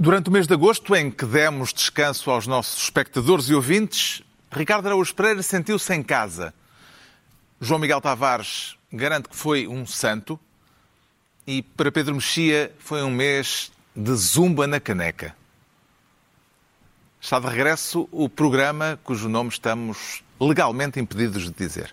Durante o mês de agosto, em que demos descanso aos nossos espectadores e ouvintes, Ricardo Araújo Pereira sentiu-se em casa. João Miguel Tavares garante que foi um santo e para Pedro Mexia foi um mês de zumba na caneca. Está de regresso o programa cujo nome estamos legalmente impedidos de dizer.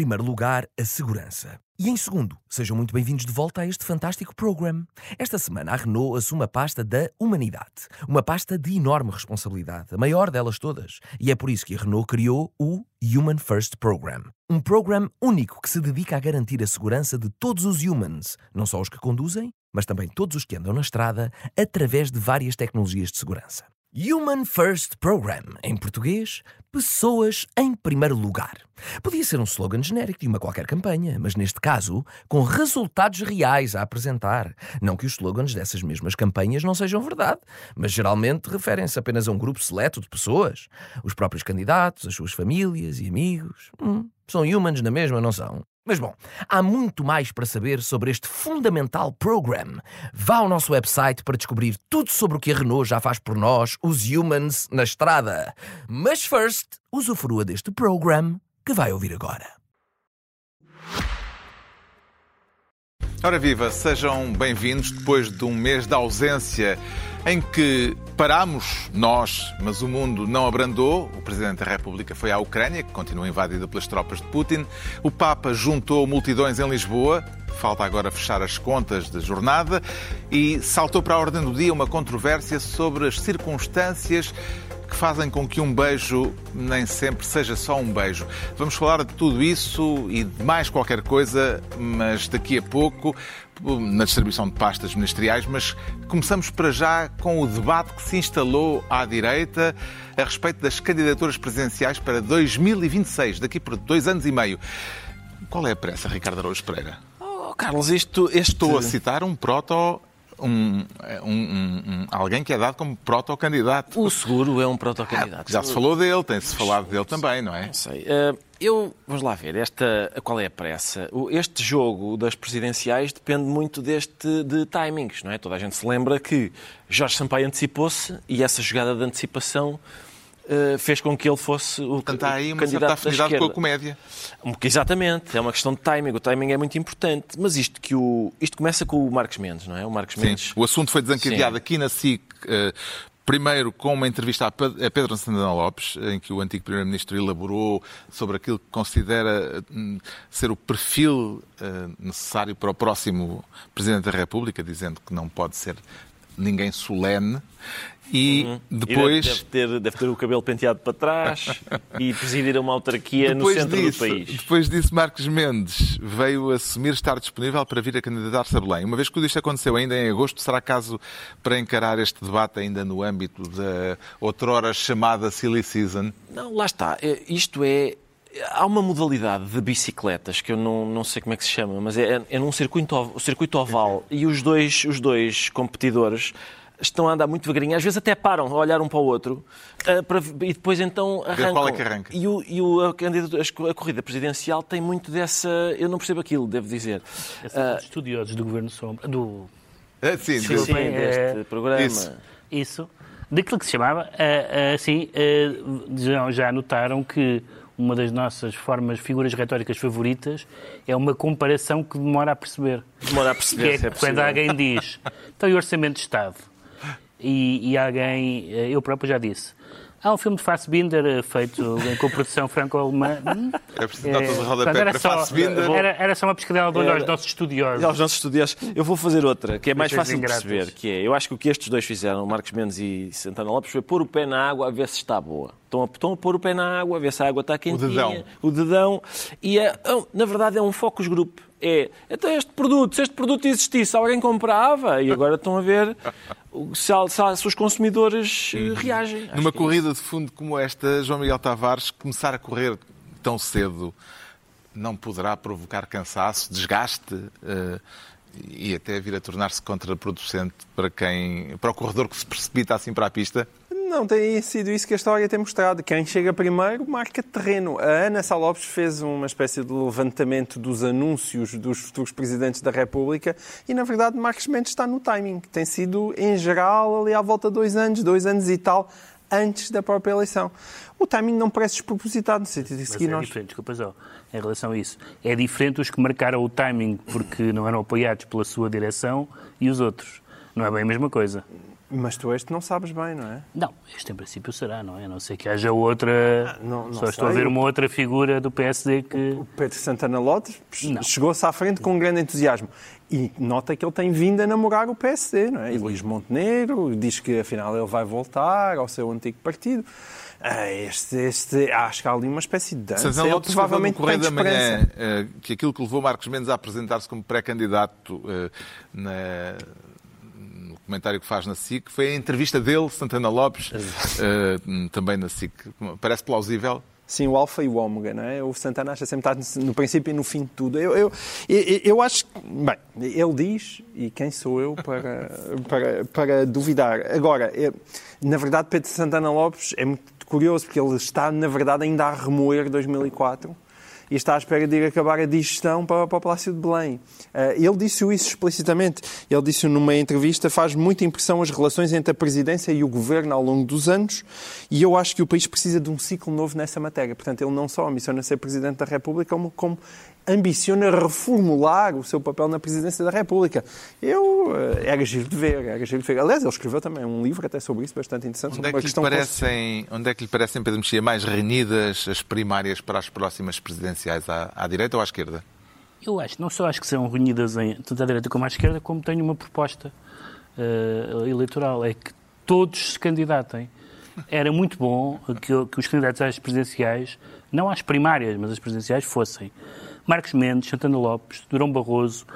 Primeiro lugar, a segurança. E em segundo, sejam muito bem-vindos de volta a este fantástico program. Esta semana a Renault assume a pasta da humanidade. Uma pasta de enorme responsabilidade, a maior delas todas. E é por isso que a Renault criou o Human First Program. Um program único que se dedica a garantir a segurança de todos os humans, não só os que conduzem, mas também todos os que andam na estrada, através de várias tecnologias de segurança. Human First Program, em português, Pessoas em Primeiro Lugar. Podia ser um slogan genérico de uma qualquer campanha, mas neste caso, com resultados reais a apresentar. Não que os slogans dessas mesmas campanhas não sejam verdade, mas geralmente referem-se apenas a um grupo seleto de pessoas. Os próprios candidatos, as suas famílias e amigos. Hum, são humans na mesma, não são? Mas bom, há muito mais para saber sobre este fundamental program. Vá ao nosso website para descobrir tudo sobre o que a Renault já faz por nós, os humans, na estrada. Mas first, usufrua deste program que vai ouvir agora. Ora viva, sejam bem-vindos depois de um mês de ausência em que parámos nós, mas o mundo não abrandou. O Presidente da República foi à Ucrânia, que continua invadida pelas tropas de Putin. O Papa juntou multidões em Lisboa. Falta agora fechar as contas da jornada e saltou para a ordem do dia uma controvérsia sobre as circunstâncias que fazem com que um beijo nem sempre seja só um beijo. Vamos falar de tudo isso e de mais qualquer coisa, mas daqui a pouco, na distribuição de pastas ministeriais. Mas começamos para já com o debate que se instalou à direita a respeito das candidaturas presidenciais para 2026, daqui por dois anos e meio. Qual é a pressa, Ricardo Araújo Pereira? Oh, Carlos, isto, este... Estou a citar um proto um, um, um, alguém que é dado como protocandidato. O seguro é um protocandidato. Ah, já se falou dele, tem-se falado dele também, não é? Não sei. Uh, eu, vamos lá ver, esta, qual é a pressa? Este jogo das presidenciais depende muito deste de timings, não é? Toda a gente se lembra que Jorge Sampaio antecipou-se e essa jogada de antecipação fez com que ele fosse o Portanto, há aí uma certa afinidade com a comédia. Exatamente, é uma questão de timing. O timing é muito importante. Mas isto que o isto começa com o Marcos Mendes, não é? O Marcos Mendes. Sim. O assunto foi desencadeado Sim. aqui na SIC. Uh, Primeiro, com uma entrevista a Pedro Santana Lopes, em que o antigo Primeiro-Ministro elaborou sobre aquilo que considera hum, ser o perfil uh, necessário para o próximo Presidente da República, dizendo que não pode ser ninguém solene. E uhum. depois. E deve, ter, deve ter o cabelo penteado para trás e presidir uma autarquia depois no centro disso, do país. Depois disso, Marcos Mendes veio assumir estar disponível para vir a candidatar-se a Belém. Uma vez que tudo isto aconteceu ainda em agosto, será caso para encarar este debate ainda no âmbito da outrora chamada Silly Season? Não, lá está. É, isto é Há uma modalidade de bicicletas que eu não, não sei como é que se chama, mas é, é num circuito, circuito oval e os dois, os dois competidores estão a andar muito devagarinho, às vezes até param a olhar um para o outro uh, para, e depois então arrancam. Qual é que arranca? E, o, e o, a, a, corrida presidencial tem muito dessa. Eu não percebo aquilo, devo dizer. Uh, estudiosos do governo Sombra. Do... Ah, sim, sim, sim, deste é... programa. Isso. Isso. Daquilo que se chamava, uh, assim, já, já notaram que uma das nossas formas, figuras retóricas favoritas, é uma comparação que demora a perceber. Demora a perceber, que é, é quando alguém diz, então e o Orçamento de Estado? E, e alguém, eh, eu próprio já disse, Há um filme de Fassbinder eh, feito com produção franco-alemã. É preciso dar toda a rodapé para Fassbinder. Era, era só uma pescadela aos nossos estudiosos. Aos nossos estudiosos. Eu vou fazer outra, que é mais fácil de perceber, que é, eu acho que o que estes dois fizeram, Marcos Mendes e Santana Lopes, foi pôr o pé na água a ver se está boa. Estão a, estão a pôr o pé na água, a ver se a água está quentinha. O dedão. O dedão. E, é, na verdade, é um focus group é então este produto, se este produto existisse, alguém comprava e agora estão a ver se, se, os consumidores eh, reagem. Acho Numa é corrida é de fundo como esta, João Miguel Tavares, começar a correr tão cedo não poderá provocar cansaço, desgaste uh, e até vir a tornar-se contraproducente para quem, para o corredor que se precipita assim para a pista? Não, tem sido isso que a história tem mostrado. Quem chega primeiro marca terreno. A Ana Salopes fez uma espécie de levantamento dos anúncios dos futuros presidentes da República e, na verdade, Marcos Mendes está no timing. Tem sido, em geral, ali à volta de dois anos, dois anos e tal, antes da própria eleição. O timing não parece despropositado, no sentido de seguir Mas é nós... diferente, desculpa só, em relação a isso. É diferente os que marcaram o timing porque não eram apoiados pela sua direção e os outros. Não é bem a mesma coisa. Mas tu este não sabes bem, não é? Não, este em princípio será, não é? A não ser que haja outra. Ah, não- não Só estou a sei. ver uma outra figura do PSD que. O Pedro Santana Lopes chegou-se à frente com um grande entusiasmo. E nota que ele tem vindo a namorar o PSD, não é? E Luís Montenegro diz que afinal ele vai voltar ao seu antigo partido. Ah, Este, este, acho que há ali uma espécie de dança. Santana Lopes no provavelmente Correio tem da Manhã eh, que aquilo que levou Marcos Mendes a apresentar-se como pré-candidato eh, na- no comentário que faz na SIC foi a entrevista dele, Santana Lopes, eh, também na SIC. Parece plausível? Sim, o alfa e o ômega, não é? O Santana acha sempre estar no princípio e no fim de tudo. Eu, eu, eu, eu acho que, bem, ele diz, e quem sou eu para, para, para duvidar? Agora, eu- na verdade, Pedro Santana Lopes é muito curioso, porque ele está, na verdade, ainda a remoer 2004 e está à espera de ir acabar a digestão para, para o Palácio de Belém. Eh, ele disse isso explicitamente. Ele disse numa entrevista: faz muita impressão as relações entre a presidência e o governo ao longo dos anos, e eu acho que o país precisa de um ciclo novo nessa matéria. Portanto, ele não só ambiciona ser presidente da República, como, como ambiciona reformular o seu papel na presidência da República. Eu eh, era giro de ver, era giro de ver. Aliás, ele escreveu também um livro até sobre isso, bastante interessante, Onde sobre é, que lhe parecem, onde é que lhe parecem, Pedro Mexia, mais renhidas as primárias para as próximas presidenciais? À, à direita ou à esquerda? Eu acho, não só acho que são reunidas em, tanto à direita como à esquerda, como tenho uma proposta eh, eleitoral. É que todos se candidatem. Era muito bom que, que os candidatos às presidenciais, não às primárias, mas às presidenciais, fossem Marcos Mendes, Santana Lopes, Durão Barroso,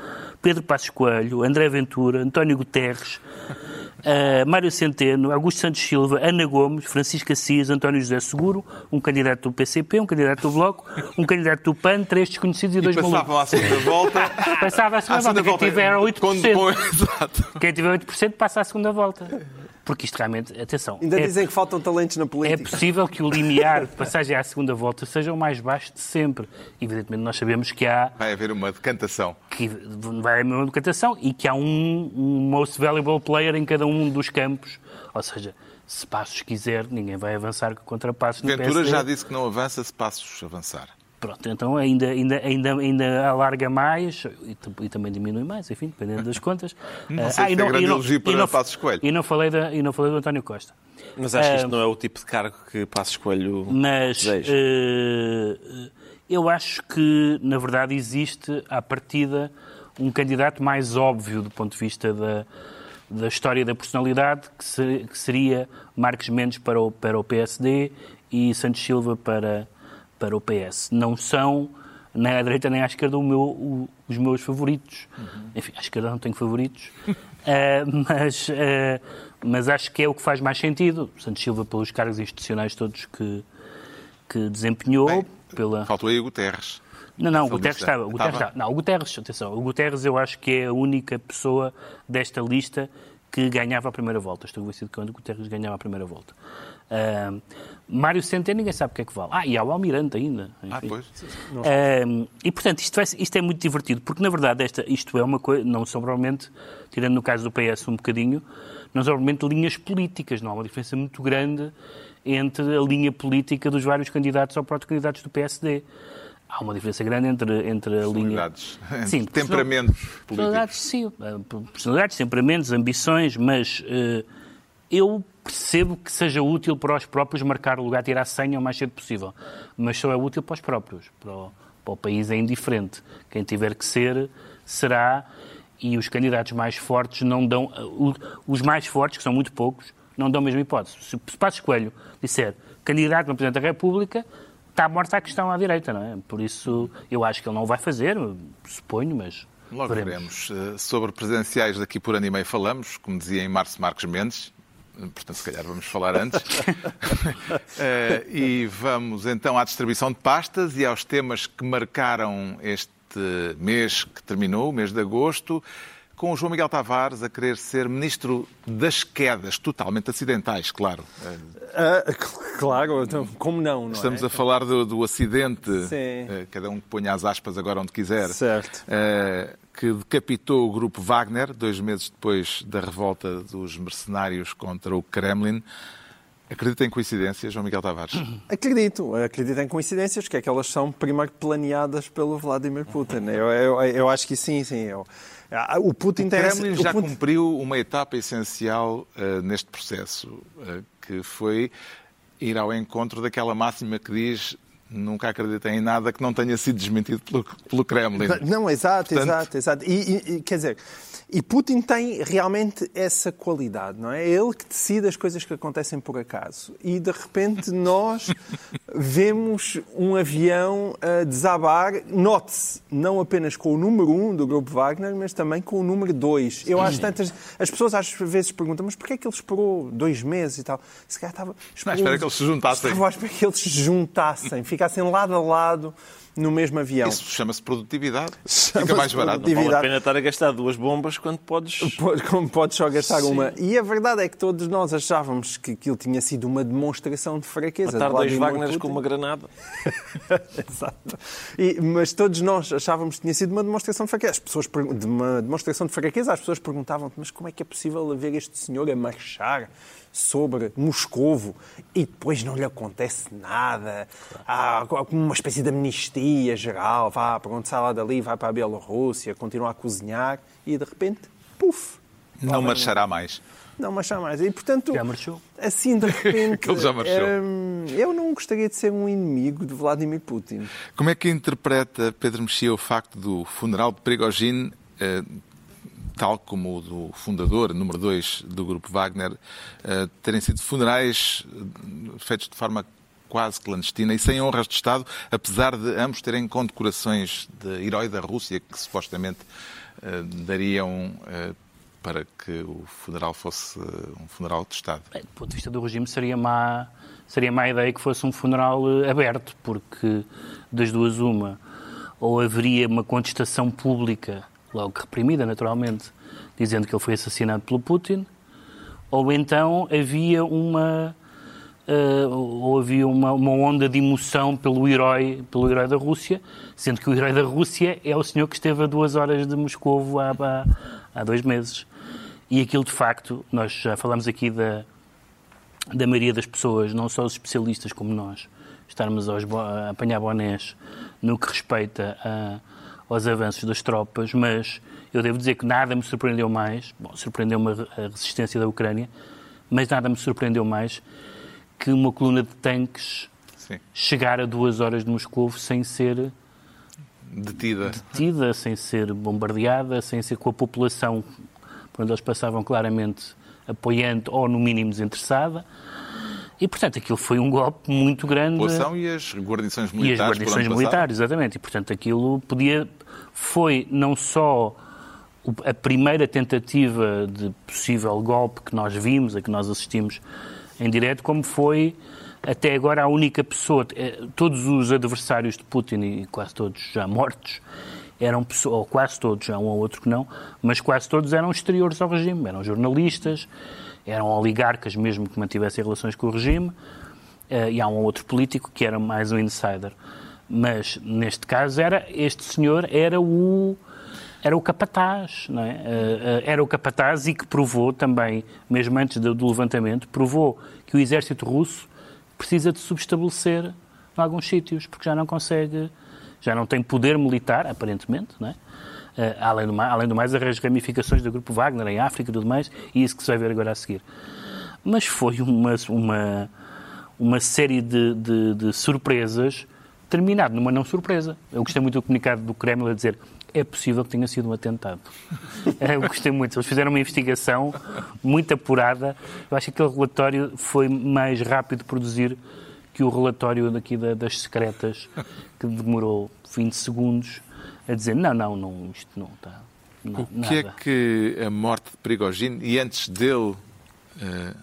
Pedro Passos Coelho, André Ventura, António Guterres, eh, Mário Centeno, Augusto Santos Silva, Ana Gomes, Francisco Assis, António José Seguro, um candidato do PCP, um candidato do Bloco, um candidato do PAN, três desconhecidos e, dois malucos. passavam à segunda volta. Passava a segunda À segunda volta. Quem tiver 8%, com- com- Exato. quem tiver 8% passa à segunda volta. Porque isto realmente, atenção, Ainda é, dizem que faltam talentos na é política. possível que o limiar de passagem à segunda volta seja o mais baixo de sempre. Evidentemente, nós sabemos que há Vai haver uma decantação. que vai haver uma educação e que há um, um most valuable player em cada um dos campos. Ou seja, se Passos quiser, ninguém vai avançar contra Passos no Ventura PSD. já disse que não avança se passos avançar. Pronto, então ainda, ainda, ainda, ainda alarga mais e, e também diminui mais, enfim, dependendo das contas. Não Ah, sei se e é grande e elogio para e não- Passos Coelho. E não falei, da, e não falei do António Costa. Mas acho que Ah, isto não é o tipo de cargo que Passos Coelho Mas deseja. eh, eu acho que, na verdade, existe, à partida, um candidato mais óbvio do ponto de vista da, da história da personalidade, que, se- que seria Marcos Mendes para o, para o PSD e Santos Silva para, para o PS. Não são, nem à direita nem à esquerda, o meu- o- os meus favoritos. Enfim, à esquerda não tenho favoritos, Eh, mas, eh, mas acho que é o que faz mais sentido. Santos Silva, pelos cargos institucionais todos que, que desempenhou, Bem, pela... Faltou aí o Guterres. Não, não, o Guterres estava. O Guterres estava. Não, o Guterres, atenção, o Guterres eu acho que é a única pessoa desta lista que ganhava a primeira volta. Estou convencido que o Guterres ganhava a primeira volta. Ah, Mário Centeno, ninguém sabe o que é que vale. Ah, e há o Almirante ainda. Ah, enfim. pois. Um, e, portanto, isto, vai- isto é muito divertido, porque, na verdade, esta, isto é uma coisa, não são provavelmente, tirando no caso do PS um bocadinho, não são provavelmente linhas políticas, não há uma diferença muito grande entre a linha política dos vários candidatos ou proto-candidatos do PSD. Há uma diferença grande entre, entre a linha... Personalidades. Sim, Temperamentos políticos. Personalidades, sim. Eh, Personalidades, temperamentos, ambições, mas eh, eu percebo que seja útil para os próprios marcar o lugar, tirar a senha o mais cedo possível. Mas só é útil para os próprios. Para o, para o país é indiferente. Quem tiver que ser, será. E os candidatos mais fortes não dão. o- Os mais fortes, que são muito poucos, não dão a mesma hipótese. Se se Passos Coelho disser candidato a Presidente da República, está morta a questão à direita, não é? Por isso, eu acho que ele não vai fazer, suponho, mas. Logo veremos. Eh, Sobre presidenciais daqui por ano e meio falamos, como dizia em março Marcos Mendes. Portanto, se calhar vamos falar antes. Eh, e vamos então à distribuição de pastas e aos temas que marcaram este mês que terminou, o mês de agosto, com o João Miguel Tavares a querer ser ministro das quedas, totalmente acidentais, claro. Ah, claro, então, como não, não Estamos é? a falar do, do acidente, Sim. eh, cada um que ponha as aspas agora onde quiser, Certo. eh, que decapitou o grupo Wagner, dois meses depois da revolta dos mercenários contra o Kremlin. Acredita em coincidências, João Miguel Tavares? Acredito, acredito em coincidências, que é que elas são primeiro planeadas pelo Vladimir Putin. Eu, eu, eu acho que sim, sim. Eu, ah, o Putin O. Kremlin já Putin- cumpriu uma etapa essencial eh, neste processo, eh, que foi ir ao encontro daquela máxima que diz nunca acreditem em nada que não tenha sido desmentido pelo, pelo Kremlin. Não, exato, Portanto- exato, exato. E, e- quer dizer, e Putin tem realmente essa qualidade, não é? É ele que decide as coisas que acontecem por acaso. E de repente nós vemos um avião a desabar, note-se, não apenas com o número 1 um do grupo Wagner, mas também com o número 2. Eu acho tantas. As pessoas às vezes perguntam, mas porquê é que ele esperou dois meses e tal? Se calhar estava. Não, espera que eles se juntassem. Estava à espera que eles se juntassem, ficassem lado a lado no mesmo avião. Isso chama-se produtividade. Chama-se Fica mais barato. produtividade. Vale a pena estar a gastar duas bombas quando podes. Pode- Como podes só gastar uma. E a verdade é que todos nós achávamos que aquilo tinha sido uma demonstração de fraqueza. Matar dois Wagners com uma granada. Exato. E- mas todos nós achávamos que tinha sido uma demonstração de fraqueza. As pessoas, de uma demonstração de fraqueza, as pessoas perguntavam mas como é que é possível haver este senhor a marchar sobre Moscovo e depois não lhe acontece nada? Há como uma espécie de amnistia geral. Vá, pronto, sai lá dali, vai para a Bielorrússia, continua a cozinhar e de repente, puf! Não marchará mais. Não marchar mais. E, portanto, Já marchou. assim, de repente, Que ele já marchou. hum, eu não gostaria de ser um inimigo de Vladimir Putin. Como é que interpreta Pedro Mexia o facto do funeral de Prigogine, eh, tal como o do fundador, número 2 do grupo Wagner, eh, terem sido funerais eh, feitos de forma quase clandestina e sem honras de Estado, apesar de ambos terem condecorações de herói da Rússia que supostamente eh, dariam para que o funeral fosse um funeral de Estado. Bem, do ponto de vista do regime, seria má, seria má ideia que fosse um funeral aberto, porque das duas, uma, ou haveria uma contestação pública, logo reprimida, naturalmente, dizendo que ele foi assassinado pelo Putin, ou então havia uma. eh, ou havia uma, uma onda de emoção pelo herói, pelo herói da Rússia, sendo que o herói da Rússia é o senhor que esteve a duas horas de Moscovo há, há, há dois meses. E aquilo, de facto, nós já falamos aqui da, da maioria das pessoas, não só os especialistas como nós, estarmos aos, a apanhar bonés no que respeita a- aos avanços das tropas, mas eu devo dizer que nada me surpreendeu mais. Bom, surpreendeu-me a resistência da Ucrânia, mas nada me surpreendeu mais que uma coluna de tanques Sim. chegar a duas horas de Moscou sem ser Detida. detida, sem ser bombardeada, sem ser com a população por onde eles passavam claramente apoiante ou, no mínimo, desinteressada. E, portanto, aquilo foi um golpe muito grande. população e as guarnições E militares. as por guarnições militares, exatamente. E, portanto, aquilo podia. Foi não só a primeira tentativa de possível golpe que nós vimos, a que nós assistimos em direto, como foi até agora a única pessoa. eh, Todos os adversários de Putin, e quase todos já mortos, eram pessoas, ou quase todos, há um ou outro que não, mas quase todos eram exteriores ao regime. Eram jornalistas, eram oligarcas mesmo que mantivessem relações com o regime. Eh, e há um outro político que era mais um insider. Mas, neste caso, era este senhor era o, era o capataz, não é? Eh, eh, era o capataz e que provou também, mesmo antes do, do levantamento, provou que o exército russo precisa de subestabelecer em alguns sítios, porque já não consegue, já não tem poder militar, aparentemente, não é? Eh, além, do mais, além do mais, as ramificações do grupo Wagner em África e tudo mais, e isso que se vai ver agora a seguir. Mas foi uma, uma, uma série de, de, de surpresas, terminado numa não surpresa. Eu gostei muito do comunicado do Kremlin a dizer é possível que tenha sido um atentado. Eu gostei muito. Eles fizeram uma investigação muito apurada. Eu acho que aquele relatório foi mais rápido de produzir que o relatório daqui da- das secretas, que demorou 20 segundos a dizer não, não, não isto não está. Não, O que é nada. que a morte de Prigogine e antes dele eh,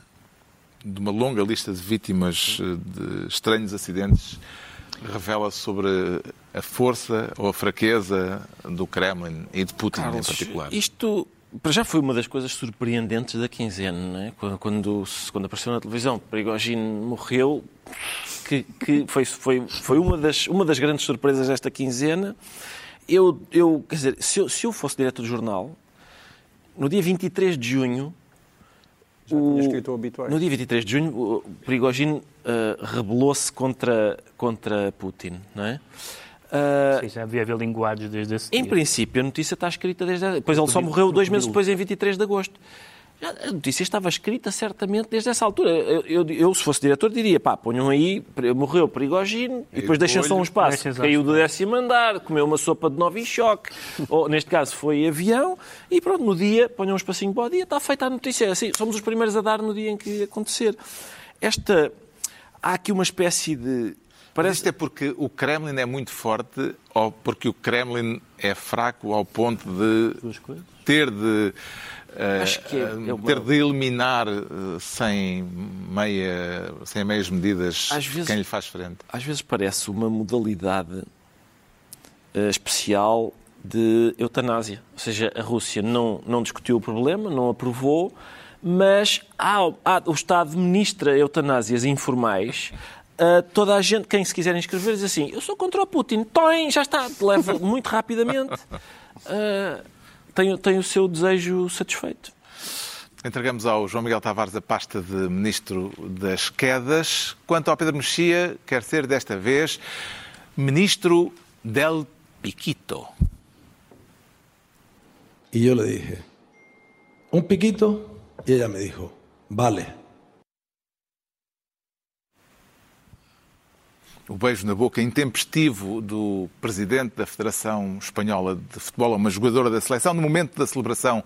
de uma longa lista de vítimas eh, de estranhos acidentes revela sobre a força ou a fraqueza do Kremlin e de Putin Carlos, em particular? Isto para já foi uma das coisas surpreendentes da quinzena, não é? quando, quando, quando apareceu na televisão, Prigogine morreu, que, que foi, foi, foi uma, das, uma das grandes surpresas desta quinzena. Eu, eu, quer dizer, se eu, se eu fosse diretor do jornal, no dia 23 de junho, Já tinha escrito o obituário. no dia 23 de junho, o Prigogine uh, rebelou-se contra, contra Putin, não é? Uh, Sim, já devia haver linguagens desde esse em dia. princípio, a notícia está escrita desde. Depois ele só morreu dois meses depois, em 23 de agosto. A notícia estava escrita certamente desde essa altura. Eu, eu- eu, se fosse diretor, diria: pá, ponham aí, morreu Prigogine, e depois deixem só um espaço. Só Caiu do décimo andar, comeu uma sopa de nove em choque, ou neste caso foi avião, e pronto, no dia, ponham um espacinho para o dia, está feita a notícia. É Assim, somos os primeiros a dar no dia em que acontecer. Esta. Há aqui uma espécie de. Mas Parece isto é porque o Kremlin é muito forte ou porque o Kremlin é fraco ao ponto de ter de, Acho que é- eh, é uma- ter de eliminar eh, sem, meia, sem meias medidas vezes- quem lhe faz frente? às vezes parece uma modalidade eh, especial de eutanásia. Ou seja, a Rússia não, não discutiu o problema, não aprovou, mas há, há- o Estado ministra eutanásias informais. a toda a gente, quem se quiser inscrever, diz assim: Eu sou contra o Putin, Toim, já está, leva muito rapidamente, eh, tem, tem o seu desejo satisfeito. Entregamos ao João Miguel Tavares a pasta de Ministro das Quedas. Quanto ao Pedro Mexia, quer ser desta vez Ministro del Piquito. Y yo le dije, un piquito, y ella me dijo, vale. O beijo na boca intempestivo do presidente da Federação Espanhola de Futebol, uma jogadora da seleção, no momento da celebração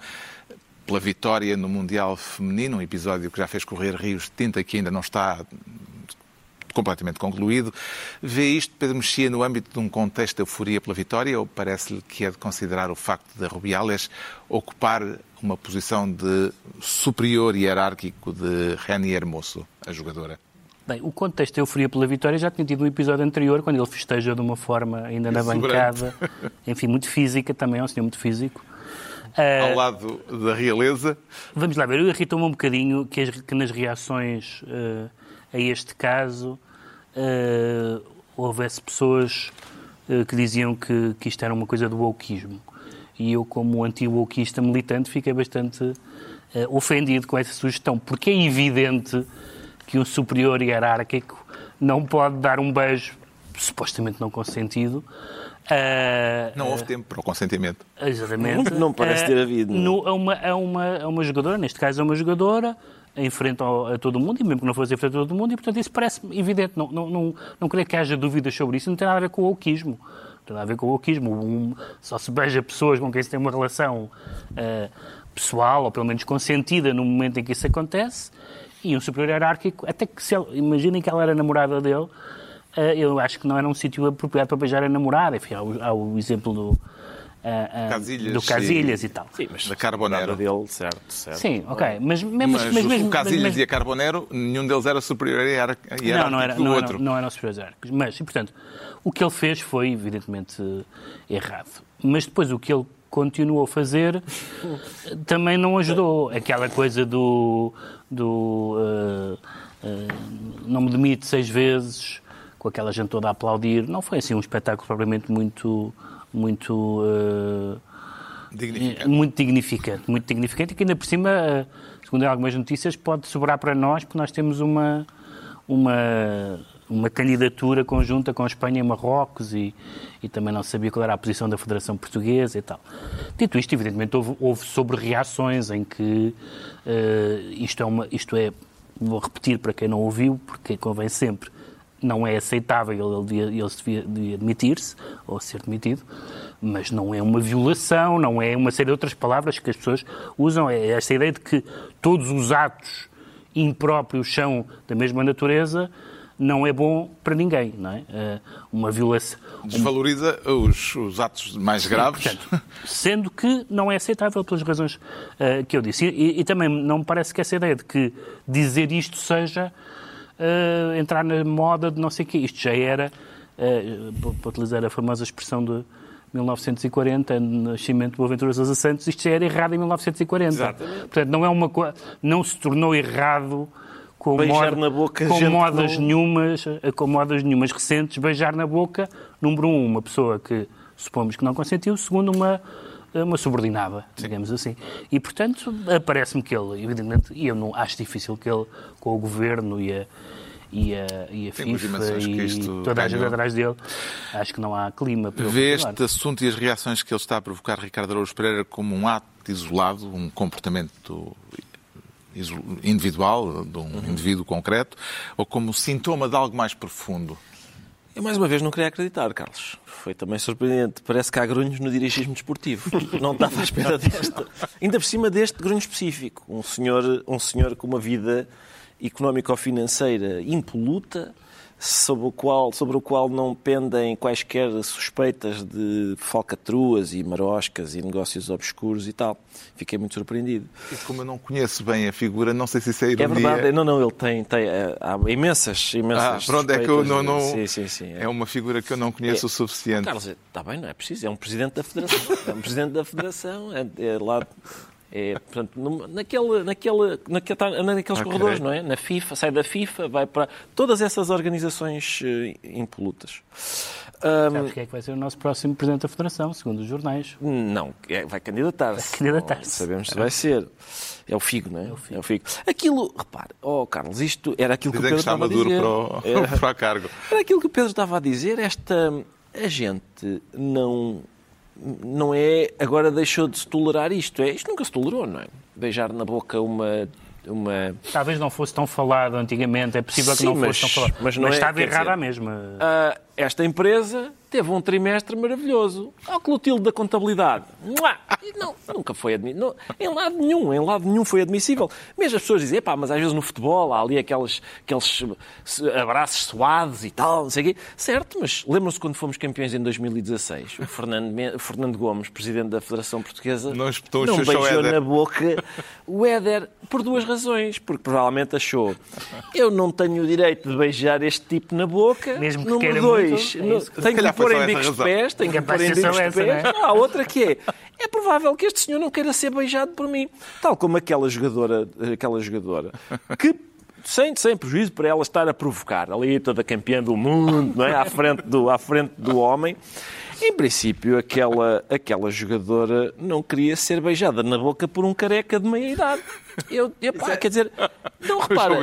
pela vitória no Mundial Feminino, um episódio que já fez correr rios de tinta que ainda não está completamente concluído. Vê isto, Pedro Mexia, no âmbito de um contexto de euforia pela vitória ou parece-lhe que é de considerar o facto de Rubiales ocupar uma posição de superior hierárquico de Reni Hermoso, a jogadora? Bem, o contexto de euforia pela vitória já tinha tido um episódio anterior, quando ele festeja de uma forma ainda na bancada, enfim, muito física também, é um senhor muito físico. Ah, Ao lado da realeza, Vamos lá ver, eu irritou-me um bocadinho que, as- que nas reações eh, a este caso eh, houvesse pessoas que diziam que, que isto era uma coisa do wokeismo. E eu, como anti-wokeista militante, fiquei bastante ofendido com essa sugestão, porque é evidente que um superior hierárquico não pode dar um beijo supostamente não consentido. eh, não houve tempo para o consentimento. Exatamente. Não parece Eh, ter havido, não é? no- a, uma, a, uma, a uma jogadora, neste caso é uma jogadora, em frente ao- a todo mundo, e mesmo que não fosse em frente a todo mundo, e portanto isso parece-me evidente. Não, não, não, não creio que haja dúvidas sobre isso. Não tem nada a ver com o. Não tem nada a ver com o wokeismo. Um, só se beija pessoas com quem se tem uma relação eh, pessoal, ou pelo menos consentida, no momento em que isso acontece, e um superior hierárquico, até que se ele, imaginem que ela era namorada dele, eh, eu acho que não era um sítio apropriado para beijar a namorada. Enfim, há o, há o exemplo do, ah, ah, Casilhas do Casilhas e- e, tal. Sim, mas Da Carbonero. dele, certo, certo. Sim, ok. Mas mesmo... Mas, mas, os- mesmo- o Casilhas mas- e a Carbonero, nenhum deles era superior hierárquico não, não era, do não, outro. Era, não eram superiores hierárquicos. Mas, e, portanto, o que ele fez foi, evidentemente, errado. Mas depois o que ele continuou a fazer também não ajudou. Aquela coisa do... do eh, eh, não me demite seis vezes, com aquela gente toda a aplaudir. Não foi assim um espetáculo propriamente muito... muito eh, Dignificante. muito dignificante, muito dignificante e que ainda por cima, segundo algumas notícias, pode sobrar para nós, porque nós temos uma, uma, uma candidatura conjunta com a Espanha e Marrocos e, e também não sabia qual era a posição da Federação Portuguesa e tal. Dito isto, evidentemente houve, houve sobre-reações em que eh, isto, é uma, isto é, vou repetir para quem não ouviu, porque convém sempre, não é aceitável, ele, ele se devia, devia demitir-se, ou ser demitido, mas não é uma violação, não é uma série de outras palavras que as pessoas usam. É esta ideia de que todos os atos impróprios são da mesma natureza, não é bom para ninguém, não é? Eh, Uma violação. Desvaloriza os, os atos mais graves. Portanto, sendo que não é aceitável pelas razões eh, que eu disse. E, e também não me parece que essa ideia de que dizer isto seja eh, entrar na moda de não sei o quê. Isto já era eh, para utilizar a famosa expressão de 1940, nascimento de Boaventura Sousa Santos, isto já era errado em 1940. Exatamente. Portanto, não, é uma, não se tornou errado com, Beijar na boca com modas não- nenhumas, eh, com modas nenhumas recentes, beijar na boca, número um, uma pessoa que supomos que não consentiu, segundo, uma, eh, uma subordinada, digamos assim. E, portanto, parece-me que ele, evidentemente, e eu não acho difícil que ele, com o governo e a, e a, e a FIFA e isto toda a gente atrás dele, acho que não há clima para Vê este assunto e as reações que ele está a provocar, Ricardo Araújo Pereira, como um ato isolado, um comportamento individual, de um indivíduo concreto, ou como sintoma de algo mais profundo? Eu mais uma vez não queria acreditar, Carlos. Foi também surpreendente. Parece que há grunhos no dirigismo desportivo. Não estava à espera desta. Ainda por cima deste grunho específico. Um senhor, um senhor com uma vida económico-financeira impoluta, sobre o, qual, sobre o qual não pendem quaisquer suspeitas de falcatruas e maroscas e negócios obscuros e tal. Fiquei muito surpreendido. E como eu não conheço bem a figura, não sei se isso é É ironia. verdade, não, não, ele tem, tem eh, há imensas, Ah, imensas pronto, é que eu não... não- Sim, sim, sim. É uma figura que eu não conheço É. o suficiente. Carlos, está bem, não é preciso, é um presidente da Federação. É um presidente da Federação, é, é lá. É, portanto, naquele, naquele, naquele, naqueles Ok. corredores, não é? Na FIFA, sai da FIFA, vai para todas essas organizações eh, impolutas. Ahm, Sabes quem é que vai ser o nosso próximo Presidente da Federação, segundo os jornais? não, é- vai candidatar-se. Vai candidatar-se. Não sabemos se vai ser. É o Figo, não é? É o Figo. Aquilo, repare, oh Carlos, isto era aquilo que o Dizem que Pedro está estava a maduro dizer. para o, Era- para o cargo. Era aquilo que o Pedro estava a dizer, esta a gente não não é agora deixou de se tolerar isto, é isto nunca se tolerou, não é? Beijar na boca uma uma Talvez não fosse tão falado antigamente, é possível que Sim, não mas- fosse tão falado. mas não é- estava errada dizer- a mesma. Ah, esta empresa teve um trimestre maravilhoso. Ao Clotilde da contabilidade. E Não, nunca foi admissível. Em lado nenhum, em lado nenhum foi admissível. Mesmo as pessoas dizem, pá, mas às vezes no futebol há ali aqueles, aqueles abraços suados e tal, não sei o quê. Certo, mas lembram-se quando fomos campeões em 2016? O Fernando, Fernando Gomes, presidente da Federação Portuguesa, Não espetou não beijou Éder. na boca o Éder por duas razões. Porque provavelmente achou, eu não tenho o direito de beijar este tipo na boca. Mesmo que Número dois, muito, é no- tenho que pôr em bicos de pés, tenho que pôr em bicos de pés. não é? Há outra que é, é provável que este senhor não queira ser beijado por mim. Tal como aquela jogadora, aquela jogadora que sem, sem prejuízo para ela estar a provocar, ali toda campeã do mundo, não é? à, frente do, à frente do homem. Em princípio, aquela, aquela jogadora não queria ser beijada na boca por um careca de meia idade. Eu, epá, quer dizer, não repara,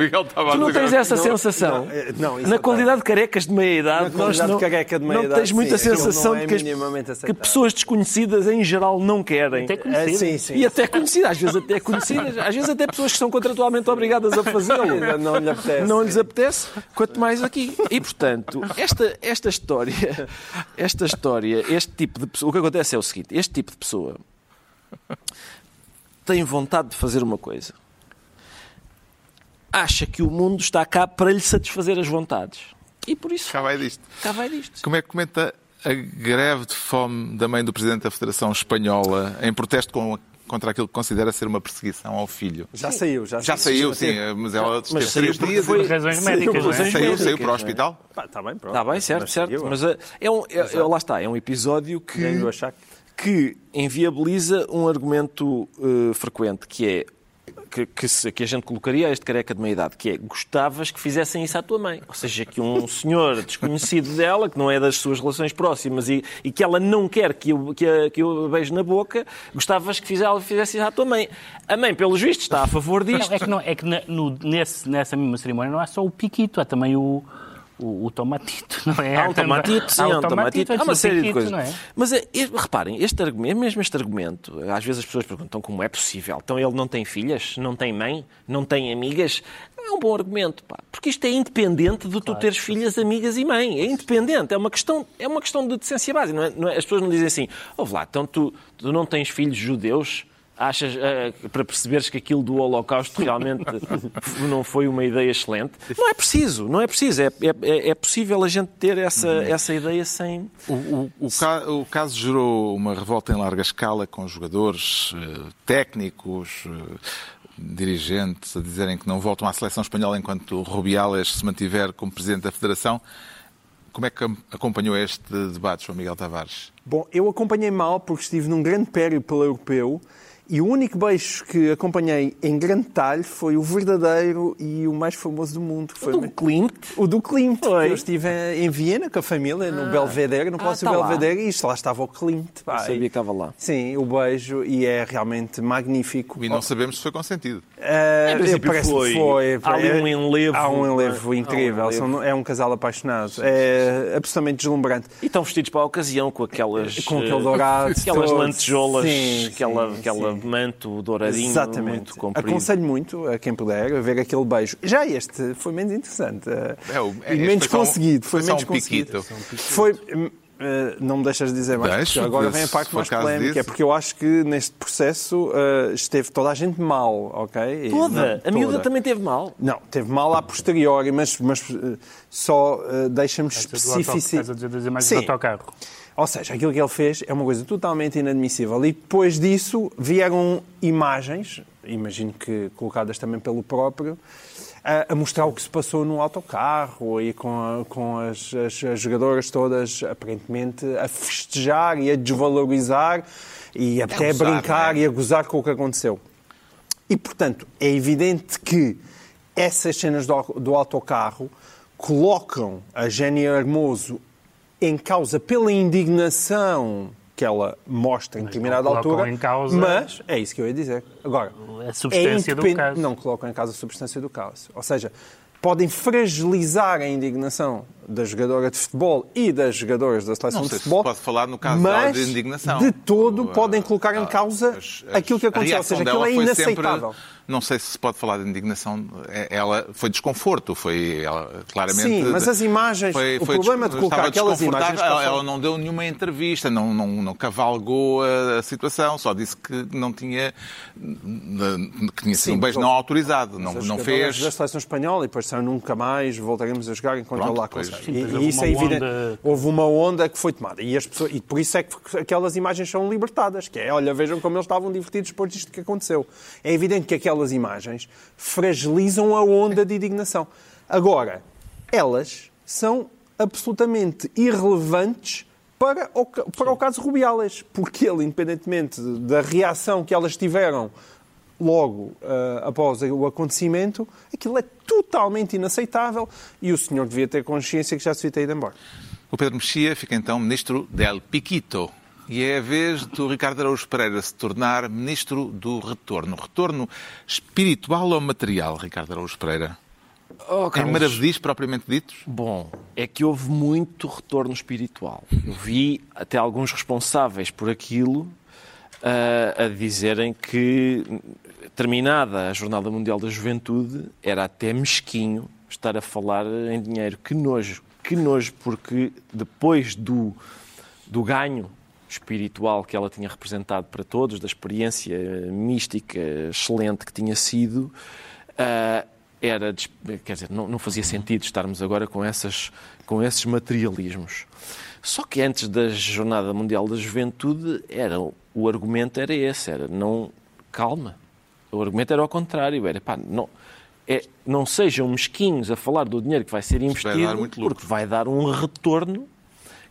tu não tens essa Não, sensação. não, é- não, na é qualidade de carecas de meia idade, Na nós não, de careca de meia não idade, tens muita sim, sensação é de que, que pessoas desconhecidas em geral não querem. Até Ah, conhecido. sim, sim. E até conhecidas, às vezes até conhecidas, às vezes até pessoas que são contratualmente obrigadas a fazê-lo. Ainda não lhe apetece. Não lhes apetece, quanto mais aqui. E, portanto, esta, esta história, esta história, este tipo de pessoa, o que acontece é o seguinte, este tipo de pessoa tem vontade de fazer uma coisa. Acha que o mundo está cá para lhe satisfazer as vontades. E por isso Cá vai disto. cá vai disto. Como é que comenta a greve de fome da mãe do Presidente da Federação Espanhola em protesto com- contra aquilo que considera ser uma perseguição ao filho? Já saiu, já, Já saiu, sim, mas ela Mas esteve saiu três dias. foi- razões saiu médicas, é? Saiu, médicas, saiu para o é? hospital. Está tá bem, pronto. Está bem, certo, Mas certo. Mas eh, é um, é, é- lá está, é um episódio que, que inviabiliza um argumento eh, frequente, que é que, que, que a gente colocaria a este careca de meia idade, que é gostavas que fizessem isso à tua mãe. Ou seja, que um senhor desconhecido dela, que não é das suas relações próximas e, e que ela não quer que eu, que, a, que eu a beije na boca, gostavas que fizesse, fizesse isso à tua mãe. A mãe, pelos vistos, está a favor disto. Não, é que, não, é que na- no- nesse, nessa mesma cerimónia não há só o piquito, há também o, o, o tomatito, não é? Há um tomatito, sim, há um tomatito. Há uma série de coisas. é? Mas é, é, reparem, este argumento, mesmo este argumento, às vezes as pessoas perguntam como é possível. Então ele não tem filhas, não tem mãe, não tem amigas. É um bom argumento, pá. Porque isto é independente de tu teres filhas, amigas e mãe. É independente. É uma questão, é uma questão de decência básica. Não é, não é- as pessoas não dizem assim, ouve lá, então tu, tu não tens filhos judeus? Achas, eh, para perceberes que aquilo do Holocausto realmente não foi uma ideia excelente? Não é preciso, não é preciso. É, é, é possível a gente ter essa, essa ideia sem. O, o- o ca- o caso gerou uma revolta em larga escala com jogadores, eh, técnicos, eh, dirigentes a dizerem que não voltam à seleção espanhola enquanto o Rubiales se mantiver como presidente da Federação. Como é que acompanhou este debate, João Miguel Tavares? Bom, eu acompanhei mal porque estive num grande périodo pelo europeu e o único beijo que acompanhei em grande detalhe foi o verdadeiro e o mais famoso do mundo. Que foi o do Klimt? O do Klimt. Foi. Eu estive em Viena com a família, no Belvedere, no Palácio tá lá. Belvedere, e isto lá estava o Klimt. Eu pá, sabia que estava lá. Sim, o beijo, e é realmente magnífico. E não sabemos se foi consentido. Em princípio parece que foi. foi. Há ali um enlevo, Há um é? enlevo Há um incrível. enlevo. É um casal apaixonado. É absolutamente deslumbrante. E estão vestidos para a ocasião com aquelas. Com aquele dourado Aquelas Sim, aquela, sim, aquela sim. manto douradinho Exatamente. muito comprido. Aconselho muito a quem puder a ver aquele beijo. Já este foi menos interessante. É, o- é, e menos foi só um- conseguido. foi Foi, menos um conseguido. piquito. Foi. hum, eh, não me deixas dizer mais, Deixo, porque agora vem a parte mais polémica. disso. É porque eu acho que neste processo eh, esteve toda a gente mal, ok? Toda. não, a miúda toda. também teve mal. Não, teve mal a posteriori, mas, mas eh, só eh, deixa-me especificar. Estás a dizer- mais Sim. do autocarro. Ou seja, aquilo que ele fez é uma coisa totalmente inadmissível. E depois disso vieram imagens, imagino que colocadas também pelo próprio, a, mostrar o que se passou no autocarro e com, a- com as, as- as jogadoras todas aparentemente a festejar e a desvalorizar e até a gozar, brincar é? e a gozar com o que aconteceu. E, portanto, é evidente que essas cenas do, do autocarro colocam a Jenny Hermoso em causa pela indignação que ela mostra em determinada altura. em causa- Mas, é isso que eu ia dizer. Agora, A substância do independ- caso. Não colocam em causa a substância do caso. Ou seja, podem fragilizar a indignação da jogadora de futebol e das jogadoras da seleção de sei se futebol. pode falar no caso mas de indignação. de todo O, podem uh, colocar em uh, causa as- as- aquilo que aconteceu. Ou seja, aquilo é foi sempre- inaceitável. não sei se se pode falar de indignação. É- Ela foi desconforto, foi ela, claramente. Sim, mas as imagens- o problema de colocar aquelas imagens Ela, ela não deu nenhuma entrevista, não, não, não cavalgou a, a situação, só disse que não tinha que tinha sido Sim, um beijo mas não autorizado, não, não fez. da seleção espanhola e depois são nunca mais voltaremos a jogar enquanto Pronto, lá. Sim, E, e isso é evidente. onda- Houve uma onda que foi tomada e, as pessoas, e por isso é que aquelas imagens são libertadas, que é, olha, vejam como eles estavam divertidos depois disto que aconteceu. É evidente que aquelas imagens fragilizam a onda de indignação. Agora, elas são absolutamente irrelevantes para o, para o caso Rubiales, porque ele, independentemente da reação que elas tiveram logo ah, após o acontecimento, aquilo é totalmente inaceitável e o senhor devia ter consciência que já se devia ter ido embora. O Pedro Mexia fica então ministro del Piquito. E é a vez do Ricardo Araújo Pereira se tornar ministro do retorno. Retorno espiritual ou material, Ricardo Araújo Pereira? Oh, Em Carlos, maravedis propriamente ditos? Bom, é que houve muito retorno espiritual. Eu vi até alguns responsáveis por aquilo ah, a dizerem que, terminada a Jornada Mundial da Juventude, era até mesquinho estar a falar em dinheiro. Que nojo, que nojo, porque depois do, do ganho espiritual que ela tinha representado para todos, da experiência mística excelente que tinha sido, ah, era, quer dizer, não, não fazia sentido estarmos agora com, essas, com esses materialismos. Só que antes da Jornada Mundial da Juventude, era, o argumento era esse, era não, calma. O argumento era ao contrário, era pá, não, é, não sejam mesquinhos a falar do dinheiro que vai ser investido, lucro. porque vai dar um retorno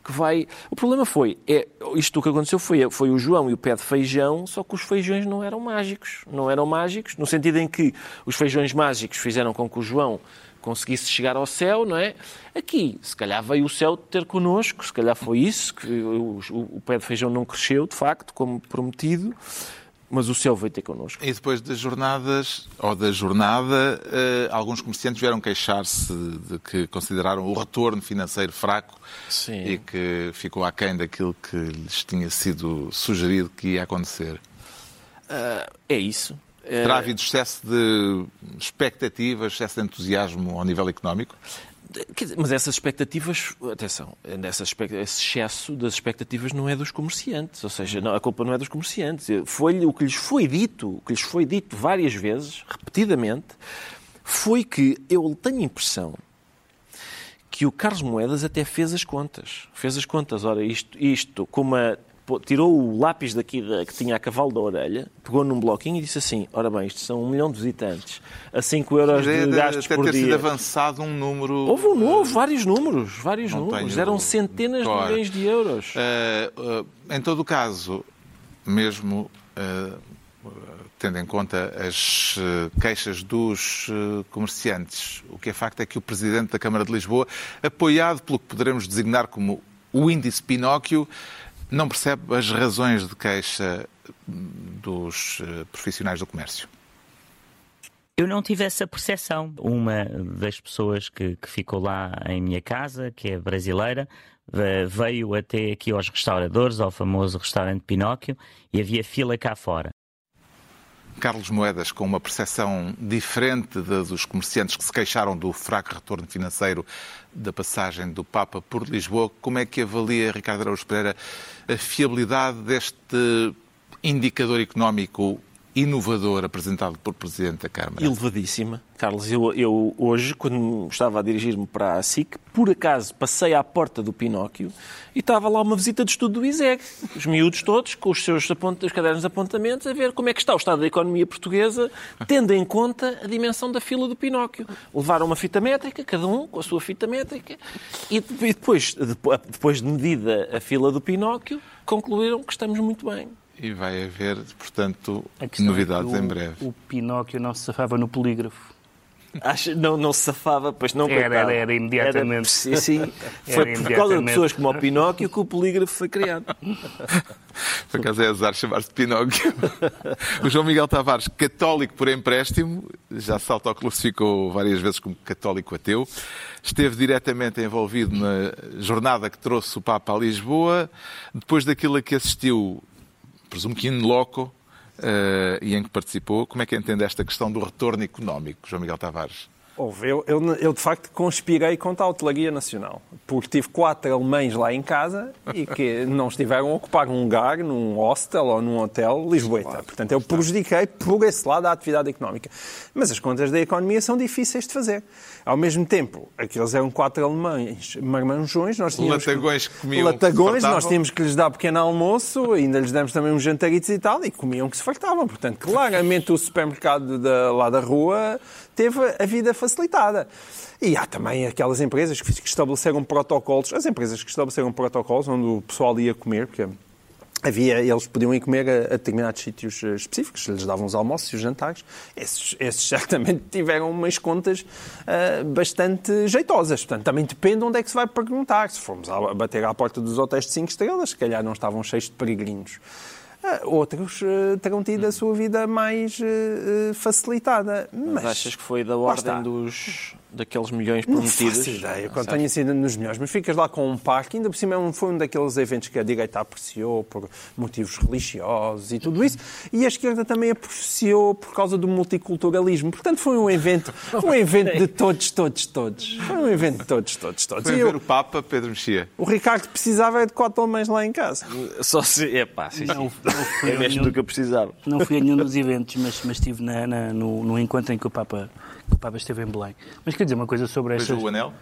que vai. O problema foi, é, isto que aconteceu foi, foi o João e o pé de feijão, só que os feijões não eram mágicos. Não eram mágicos, no sentido em que os feijões mágicos fizeram com que o João conseguisse chegar ao céu, não é? Aqui, se calhar veio o céu ter connosco, se calhar foi isso, que o, o- o pé de feijão não cresceu, de facto, como prometido, mas o céu veio ter connosco. E depois das jornadas, ou da jornada, eh, alguns comerciantes vieram queixar-se de que consideraram o retorno financeiro fraco Sim. e que ficou aquém daquilo que lhes tinha sido sugerido que ia acontecer. É isso. É- Terá havido excesso de expectativas, excesso de entusiasmo ao nível económico? Mas essas expectativas, atenção, essas expect- esse excesso das expectativas não é dos comerciantes, ou seja, não, a culpa não é dos comerciantes. Foi o que lhes foi dito, o que lhes foi dito várias vezes, repetidamente, foi que eu tenho a impressão que o Carlos Moedas até fez as contas. Fez as contas. Ora, isto, isto com uma tirou o lápis daqui da- que tinha a cavalo da orelha, pegou num bloquinho e disse assim: Ora bem, isto são um milhão de visitantes, a 5 euros de de gastos até por ter sido dia. avançado um número. Houve um novo, vários números, vários Não números. Eram centenas de milhões de euros. Eh, eh, em todo o caso, mesmo eh, tendo em conta as eh, queixas dos eh, comerciantes, o que é facto é que o Presidente da Câmara de Lisboa, apoiado pelo que poderemos designar como o índice Pinóquio, não percebe as razões de queixa dos eh, profissionais do comércio. Eu não tive essa percepção. Uma das pessoas que, que ficou lá em minha casa, que é brasileira, ve- veio até aqui aos restauradores, ao famoso restaurante Pinóquio, e havia fila cá fora. Carlos Moedas, com uma percepção diferente dos comerciantes que se queixaram do fraco retorno financeiro da passagem do Papa por Lisboa, como é que avalia, Ricardo Araújo Pereira, a fiabilidade deste indicador económico inovador apresentado por Presidente da Câmara? Elevadíssima. Carlos, eu, eu hoje, quando estava a dirigir-me para a SIC, por acaso passei à porta do Pinóquio e estava lá uma visita de estudo do ISEG. Os miúdos todos, com os seus apont- os cadernos de apontamentos, a ver como é que está o estado da economia portuguesa, tendo em conta a dimensão da fila do Pinóquio. Levaram uma fita métrica, cada um com a sua fita métrica, e de- depois, depo- depois de medida a fila do Pinóquio, concluíram que estamos muito bem. E vai haver, portanto, é novidades que o- em breve. O Pinóquio não se safava no polígrafo. Acho, não, não se safava, pois não, Era, era, era imediatamente. Era, sim, sim. Era Foi por causa de pessoas como o Pinóquio que o polígrafo foi criado. Por acaso é azar chamar-se Pinóquio. o João Miguel Tavares, católico por empréstimo, já se autoclassificou várias vezes como católico ateu, esteve diretamente envolvido na jornada que trouxe o Papa a Lisboa, depois daquilo a que assistiu, presumo que in loco, eh, e em que participou, como é que entende esta questão do retorno económico, João Miguel Tavares? Houve. Eu, eu, eu, de facto, conspirei contra a hotelaria nacional. Porque tive quatro alemães lá em casa e que não estiveram a ocupar um lugar num hostel ou num hotel lisboeta. Portanto, eu prejudiquei por esse lado a atividade económica. Mas as contas da economia são difíceis de fazer. Ao mesmo tempo, aqueles eram quatro alemães marmanjões. Nós tínhamos Latagões que comiam, Latagões, que nós tínhamos que lhes dar pequeno almoço, ainda lhes demos também uns jantaritos e tal, e comiam que se fartavam. Portanto, claramente o supermercado da- lá da rua teve a vida facilitada. E há também aquelas empresas que estabeleceram protocolos, as empresas que estabeleceram protocolos onde o pessoal ia comer, porque havia, eles podiam ir comer a, a determinados sítios eh, específicos, lhes davam os almoços e os jantares. Esses, esses certamente tiveram umas contas ah, bastante jeitosas. Portanto, também depende onde é que se vai perguntar. Se formos a bater à porta dos hotéis de 5 estrelas, se calhar não estavam cheios de peregrinos. Ah, outros eh, terão tido a sua vida mais eh, eh, facilitada. Mas, Mas achas que foi da ordem dos, daqueles milhões Não prometidos? faço ideia, quando tenho sido nos melhores, mas ficas lá com um parque, ainda por cima é um- foi um daqueles eventos que a direita apreciou por motivos religiosos e tudo isso, e a esquerda também apreciou por causa do multiculturalismo. Portanto, foi um evento, um evento de todos, todos, todos. Foi um evento de todos, todos, todos. Foi E ver eu- o Papa, Pedro Mexia. o Ricardo precisava de quatro homens lá em casa. Só se. Epá, sim, sim. Não, não fui É a mesmo nenhum- do que eu precisava. Não fui a nenhum dos eventos, mas, mas estive na, na- no, no encontro em que o, Papa, o Papa esteve em Belém. Mas quer dizer uma coisa sobre Veja estas... o anel.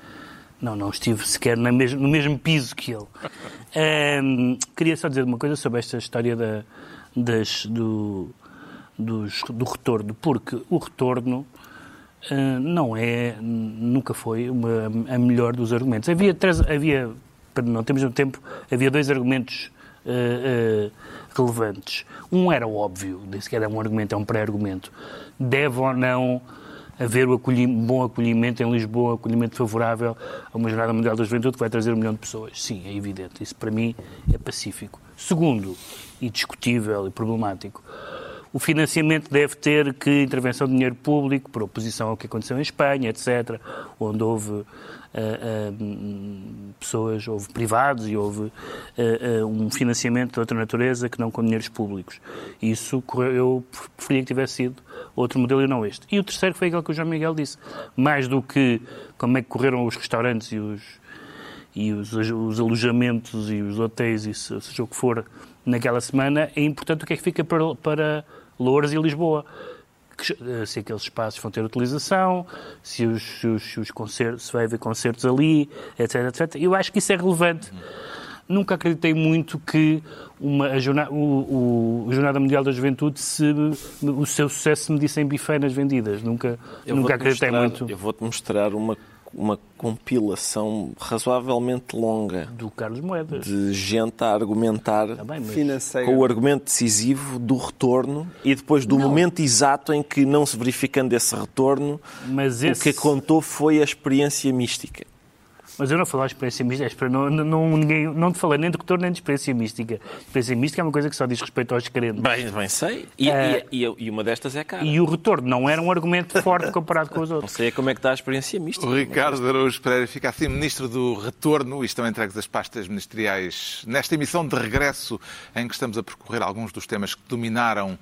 Não, não estive sequer na mes- no mesmo piso que ele. Ahm, queria só dizer uma coisa sobre esta história da, das, do, dos- do retorno, porque o retorno ah, não é, nunca foi uma, a melhor dos argumentos. Havia, três, havia, não termos muito tempo, havia dois argumentos ah, ah, relevantes. Um era óbvio, nem sequer é um argumento, é um pré-argumento. Deve ou não haver acolhi- bom acolhimento em Lisboa, acolhimento favorável a uma Jornada Mundial da Juventude que vai trazer um milhão de pessoas. Sim, é evidente. Isso para mim é pacífico. Segundo, e discutível e problemático, o financiamento deve ter que intervenção de dinheiro público, por oposição ao que aconteceu em Espanha, etc., onde houve ah, hum, pessoas, houve privados e houve ah, um financiamento de outra natureza que não com dinheiros públicos. Isso eu preferia que tivesse sido outro modelo e não este. E o terceiro foi aquele que o João Miguel disse. Mais do que como é que correram os restaurantes e os, e os, os alojamentos e os hotéis, e se- seja o que for, naquela semana, é importante o que é que fica para, para Louros e Lisboa. Que, eh, se aqueles espaços vão ter utilização, se os, se os, se os concertos, se vai haver concertos ali, etc, etc. Eu acho que isso é relevante. nunca acreditei muito que uma, a, jornada, o, o, a Jornada Mundial da Juventude se o seu sucesso se medisse em bifeinas vendidas. Nunca, nunca acreditei mostrar, muito. Eu vou-te mostrar uma uma compilação razoavelmente longa do Carlos Moedas de gente a argumentar Tá mas- Financeiro. com o argumento decisivo do retorno e depois do Não. momento exato em que, não se verificando esse retorno, Mas o esse- que contou foi a experiência mística. Mas eu não falo de experiência mística, não, não, não, ninguém, não te falei nem de retorno nem de experiência mística. Experiência mística é uma coisa que só diz respeito aos crentes. Bem, bem sei. E, É. e- e- e uma destas é cara. E o retorno não era um argumento forte comparado com os Não outros. sei como é que está a experiência mística. O Ricardo Araújo Pereira fica assim ministro do retorno e estão entregues as pastas ministeriais nesta emissão de regresso em que estamos a percorrer alguns dos temas que dominaram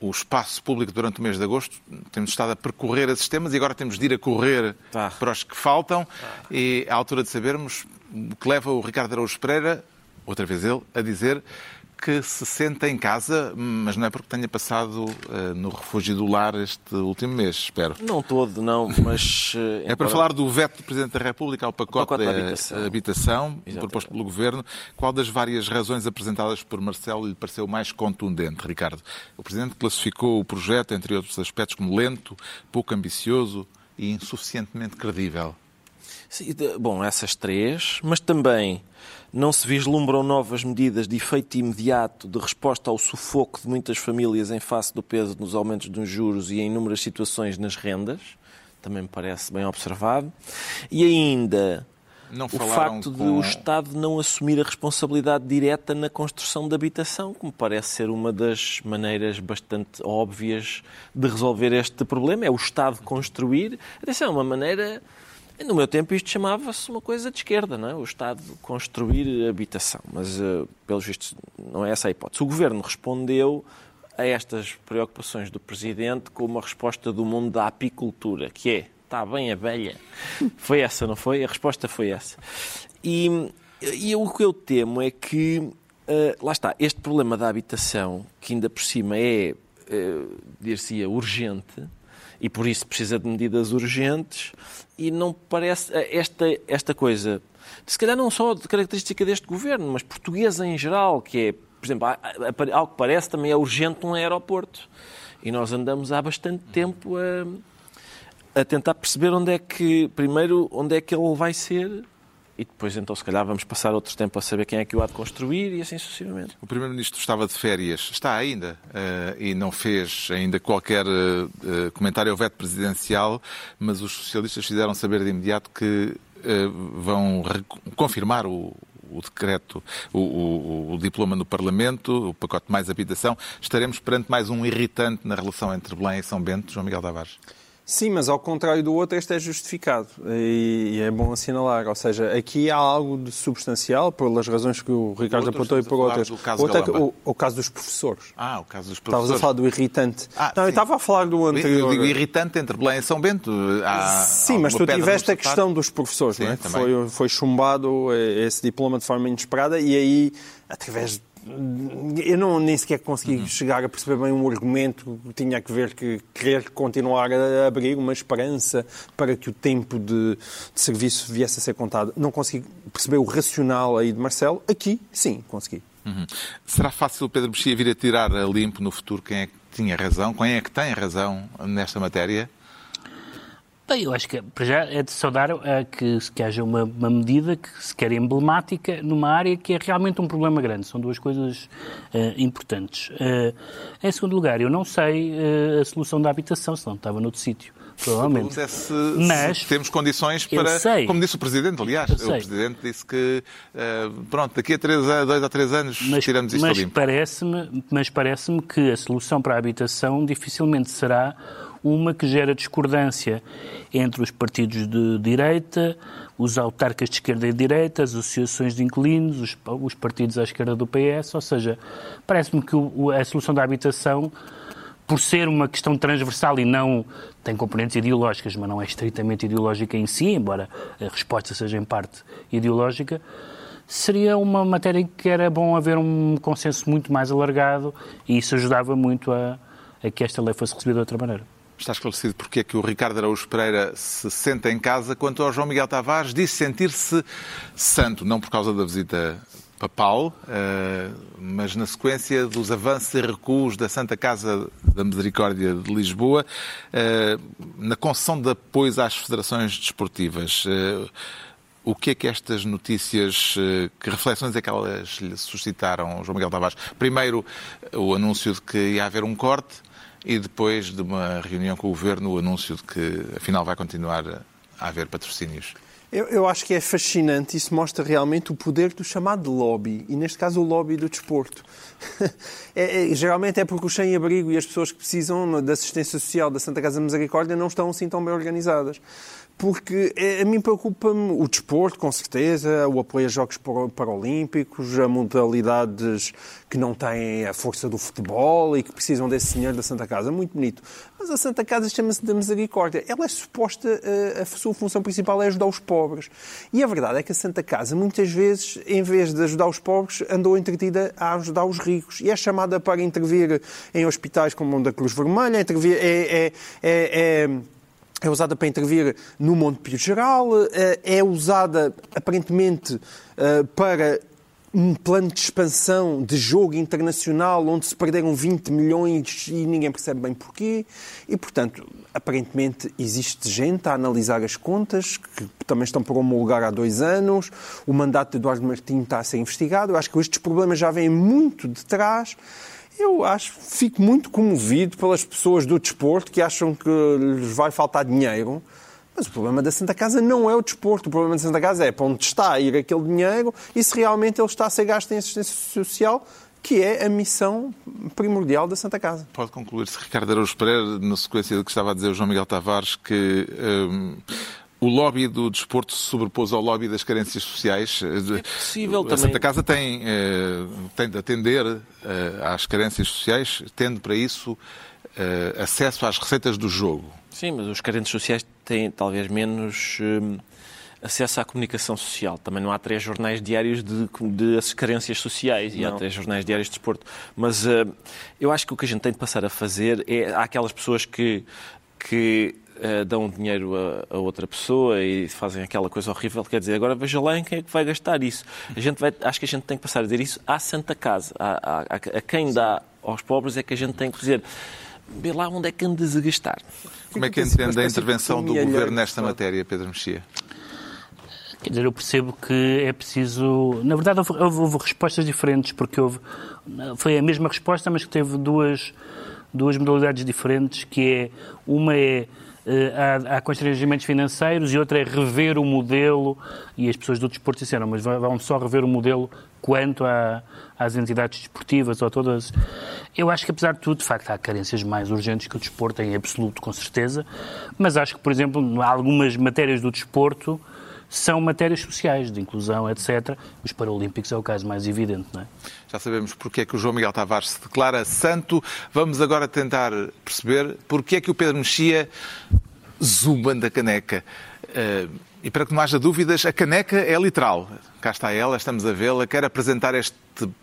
o espaço público durante o mês de agosto. Temos estado a percorrer esses temas e agora temos de ir a correr Tá. para os que faltam. E é a altura de sabermos o que leva o Ricardo Araújo Pereira, outra vez ele, a dizer que se senta em casa, mas não é porque tenha passado eh, no refúgio do lar este último mês, espero. Não todo, não, mas... eh, É para falar do veto do Presidente da República ao pacote, pacote da habitação. habitação, proposto pelo Governo. Qual das várias razões apresentadas por Marcelo lhe pareceu mais contundente, Ricardo? O Presidente classificou o projeto, entre outros aspectos, como lento, pouco ambicioso e insuficientemente credível. Sim, Bom, essas três, mas também não se vislumbram novas medidas de efeito imediato de resposta ao sufoco de muitas famílias em face do peso nos aumentos dos juros e em inúmeras situações nas rendas. Também me parece bem observado. E ainda o facto de com- o Estado não assumir a responsabilidade direta na construção da habitação, que me parece ser uma das maneiras bastante óbvias de resolver este problema. É o Estado construir. Atenção, é uma maneira. No meu tempo isto chamava-se uma coisa de esquerda, não é? O Estado construir habitação. Mas, eh, pelos vistos, não é essa a hipótese. O Governo respondeu a estas preocupações do Presidente com uma resposta do mundo da apicultura, que é, está bem a velha. Foi essa, não foi? A resposta foi essa. E, e o que eu temo é que, eh, lá está, este problema da habitação, que ainda por cima é, eh, dir-se urgente, e por isso precisa de medidas urgentes, e não parece eh, esta, esta coisa, se calhar não só de característica deste governo, mas portuguesa em geral, que é, por exemplo, ao que parece também é urgente um aeroporto. E nós andamos há bastante tempo a, a tentar perceber onde é que, primeiro, onde é que ele vai ser e depois, então, se calhar, vamos passar outro tempo a saber quem é que o há de construir e assim sucessivamente. O Primeiro-Ministro estava de férias, está ainda, eh, e não fez ainda qualquer eh, comentário ao veto presidencial, mas os socialistas fizeram saber de imediato que eh, vão confirmar o, o decreto, o, o- o diploma no Parlamento, o pacote mais habitação. Estaremos perante mais um irritante na relação entre Belém e São Bento, João Miguel Tavares. Sim, mas ao contrário do outro, este é justificado e, é bom assinalar. Ou seja, aqui há algo de substancial, pelas razões que o Ricardo apontou e por outras. caso Outra, Galamba. o, o caso dos professores. Ah, o caso dos Estavas professores. a falar do irritante. Ah, não, eu sim. estava a falar do Eu anterior. digo irritante entre Belém e São Bento. Há Sim, mas tu tiveste a questão dos professores, Sim, não é? Foi, foi chumbado eh, esse diploma de forma inesperada e aí, através. de- Eu não, nem sequer consegui Uhum. chegar a perceber bem um argumento que tinha que ver que querer continuar a abrir uma esperança para que o tempo de, de serviço viesse a ser contado. Não consegui perceber o racional aí de Marcelo. Aqui, sim, consegui. Uhum. Será fácil Pedro Mexia vir a tirar a limpo no futuro quem é que tinha razão? Quem é que tem razão nesta matéria? Bem, eu acho que para já é de saudar eh, que, que haja uma, uma medida que se quer emblemática numa área que é realmente um problema grande. São duas coisas eh, importantes. Eh, em segundo lugar, eu não sei a solução da habitação, senão estava noutro sítio, provavelmente. É se, Mas- se temos condições para. sei. Como disse o Presidente, aliás. O. Presidente disse que, pronto, daqui a três, a dois a três anos Mas, tiramos isto mas limpo. parece-me, mas parece-me que a solução para a habitação dificilmente será uma que gera discordância entre os partidos de direita, os autarcas de esquerda e de direita, as associações de inquilinos, os, os partidos à esquerda do PS, ou seja, parece-me que o- a solução da habitação por ser uma questão transversal e não tem componentes ideológicas, mas não é estritamente ideológica em si, embora a resposta seja em parte ideológica, seria uma matéria em que era bom haver um consenso muito mais alargado e isso ajudava muito a, a que esta lei fosse recebida de outra maneira. Está esclarecido porque é que o Ricardo Araújo Pereira se senta em casa, quanto ao João Miguel Tavares disse sentir-se santo, não por causa da visita papal, uh, mas na sequência dos avanços e recuos da Santa Casa da Misericórdia de Lisboa, uh, na concessão de apoios às federações desportivas. Uh, o que é que estas notícias, que reflexões é que elas lhe suscitaram, João Miguel Tavares? Primeiro, o anúncio de que ia haver um corte e depois de uma reunião com o Governo, o anúncio de que afinal vai continuar a haver patrocínios. Eu, eu, acho que é fascinante, isso mostra realmente o poder do chamado lobby, e neste caso o lobby do desporto. é, é, geralmente é porque o sem-abrigo e as pessoas que precisam da assistência social da Santa Casa Misericórdia não estão assim tão bem organizadas porque é, a mim preocupa-me o desporto, com certeza, o apoio a Jogos Paralímpicos, a modalidades que não têm a força do futebol e que precisam desse dinheiro da Santa Casa. Muito bonito. Mas a Santa Casa chama-se da Misericórdia. Ela é suposta, a, a sua função principal é ajudar os pobres. E a verdade é que a Santa Casa, muitas vezes, em vez de ajudar os pobres, andou entretida a ajudar os ricos. E é chamada para intervir em hospitais como o da Cruz Vermelha, intervir, é, é, é, é é usada para intervir no Monte Pio Geral, eh, é usada aparentemente eh, para um plano de expansão de jogo internacional onde se perderam 20 milhões e ninguém percebe bem porquê. E, portanto, aparentemente existe gente a analisar as contas, que também estão por homologar há dois anos. O mandato de Eduardo Martins está a ser investigado. Eu acho que estes problemas já vêm muito de trás. Eu acho, fico muito comovido pelas pessoas do desporto que acham que lhes vai faltar dinheiro. Mas o problema da Santa Casa não é o desporto. O problema da Santa Casa é para onde está a ir aquele dinheiro e se realmente ele está a ser gasto em assistência social, que é a missão primordial da Santa Casa. Pode concluir-se, Ricardo Araújo Pereira, na sequência do que estava a dizer o João Miguel Tavares, que hum, o lobby do desporto se sobrepôs ao lobby das carências sociais. É possível a também. Santa Casa tem, eh, tem de atender eh, às carências sociais, tendo para isso eh, acesso às receitas do jogo. Sim, mas os carentes sociais têm talvez menos acesso à comunicação social. Também não há três jornais diários de, de carências sociais e não. há três jornais diários de desporto. Mas eu acho que o que a gente tem de passar a fazer é há aquelas pessoas que que uh, dão dinheiro a, a, outra pessoa e fazem aquela coisa horrível, quer dizer, agora veja lá em quem é que vai gastar isso. A gente vai, acho que a gente tem que passar a dizer isso à Santa Casa, a, a, a quem dá aos pobres é que a gente tem que dizer vê lá onde é que andas a gastar. Como é que entende a intervenção do Governo nesta matéria, Pedro Mexia? Quer dizer, eu percebo que é preciso. Na verdade, houve, houve, houve, respostas diferentes, porque houve. Foi a mesma resposta, mas que teve duas, duas modalidades diferentes, que é. Uma é eh, há, há constrangimentos financeiros e outra é rever o modelo, e as pessoas do desporto disseram, mas vão só rever o modelo quanto a, às entidades desportivas ou todas. Eu acho que, apesar de tudo, de facto, há carências mais urgentes que o desporto, em absoluto, com certeza, mas acho que, por exemplo, algumas matérias do desporto são matérias sociais, de inclusão, etc. Os Paralímpicos é o caso mais evidente, não é? Já sabemos porque é que o João Miguel Tavares se declara santo. Vamos agora tentar perceber porque é que o Pedro Mexia zumba da caneca. Uh, e para que não haja dúvidas, a caneca é literal. Cá está ela, estamos a vê-la. Quer apresentar este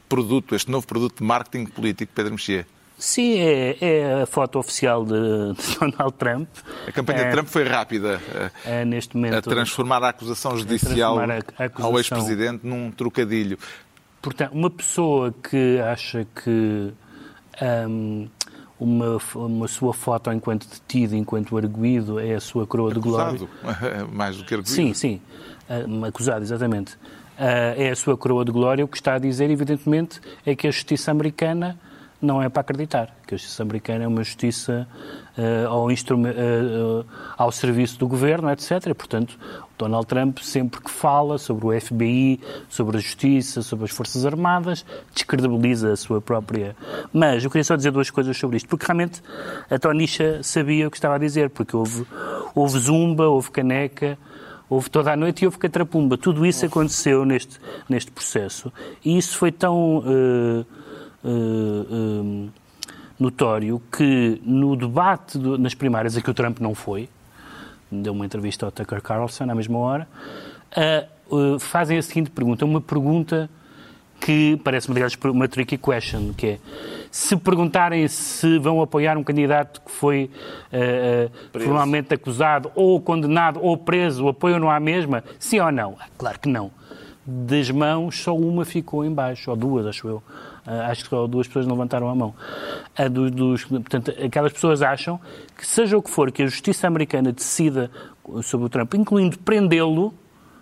produto, este novo produto de marketing político, Pedro Mexia? Sim, é, é, a foto oficial de, de, Donald Trump. A campanha é, de Trump foi rápida é, neste momento, a transformar a acusação judicial a acusação. ao ex-presidente num trocadilho. Portanto, uma pessoa que acha que um, uma, uma sua foto enquanto detido, enquanto arguído, é a sua coroa acusado. de glória. Mais do que arguído. Sim, sim. Uh, acusado, exatamente. Uh, é a sua coroa de glória. O que está a dizer, evidentemente, é que a justiça americana não é para acreditar, que a justiça americana é uma justiça uh, ao, uh, ao serviço do governo, etc. E, portanto, Donald Trump, sempre que fala sobre o FBI, sobre a justiça, sobre as Forças Armadas, descredibiliza a sua própria. Mas eu queria só dizer duas coisas sobre isto, porque realmente a Tonisha sabia o que estava a dizer, porque houve, houve zumba, houve caneca, houve toda a noite e houve catrapumba. Tudo isso aconteceu neste, neste processo. E isso foi tão. Uh, uh, notório que no debate do, nas primárias a que o Trump não foi, deu uma entrevista ao Tucker Carlson à mesma hora, uh, uh, fazem a seguinte pergunta, uma pergunta que parece-me, uma tricky question, que é se perguntarem se vão apoiar um candidato que foi uh, formalmente acusado ou condenado ou preso, apoiam-no à mesma? Sim ou não? Claro que não. Das mãos, só uma ficou em baixo, ou duas, acho eu. Uh, acho que só duas pessoas levantaram a mão. A do, dos, portanto, aquelas pessoas acham que, seja o que for que a justiça americana decida sobre o Trump, incluindo prendê-lo,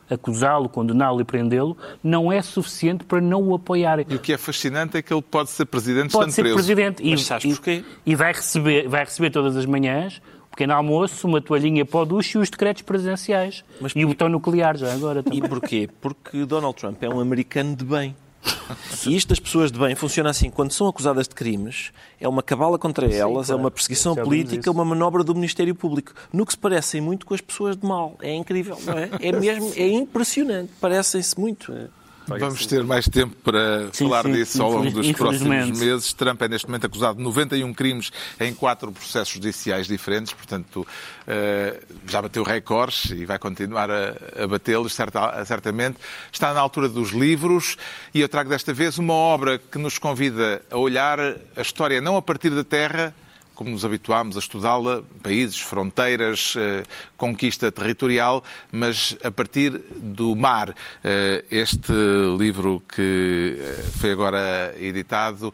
acusá-lo, condená-lo e prendê-lo, não é suficiente para não o apoiarem. E o que é fascinante é que ele pode ser presidente pode estando ser preso. presidente e, Mas sabes porquê? e, e vai, receber, vai receber todas as manhãs pequeno almoço, uma toalhinha para o duche e os decretos presidenciais. Mas e o botão nuclear já agora E também. porquê? Porque Donald Trump é um americano de bem. E isto das pessoas de bem funciona assim. Quando são acusadas de crimes, é uma cabala contra elas, é claro. uma perseguição política, isso. uma manobra do Ministério Público. No que se parecem muito com as pessoas de mal. É incrível, não é? É mesmo, é impressionante. Parecem-se muito. Vamos ter mais tempo para Sim, falar sim, disso ao longo dos próximos meses. Trump é neste momento acusado de 91 crimes em quatro processos judiciais diferentes, portanto eh, já bateu recordes e vai continuar a, batê-los certa- certamente. Está na altura dos livros e eu trago desta vez uma obra que nos convida a olhar a história não a partir da terra, como nos habituámos a estudá-la, países, fronteiras, eh, conquista territorial, mas a partir do mar. Eh, Este livro que eh, foi agora editado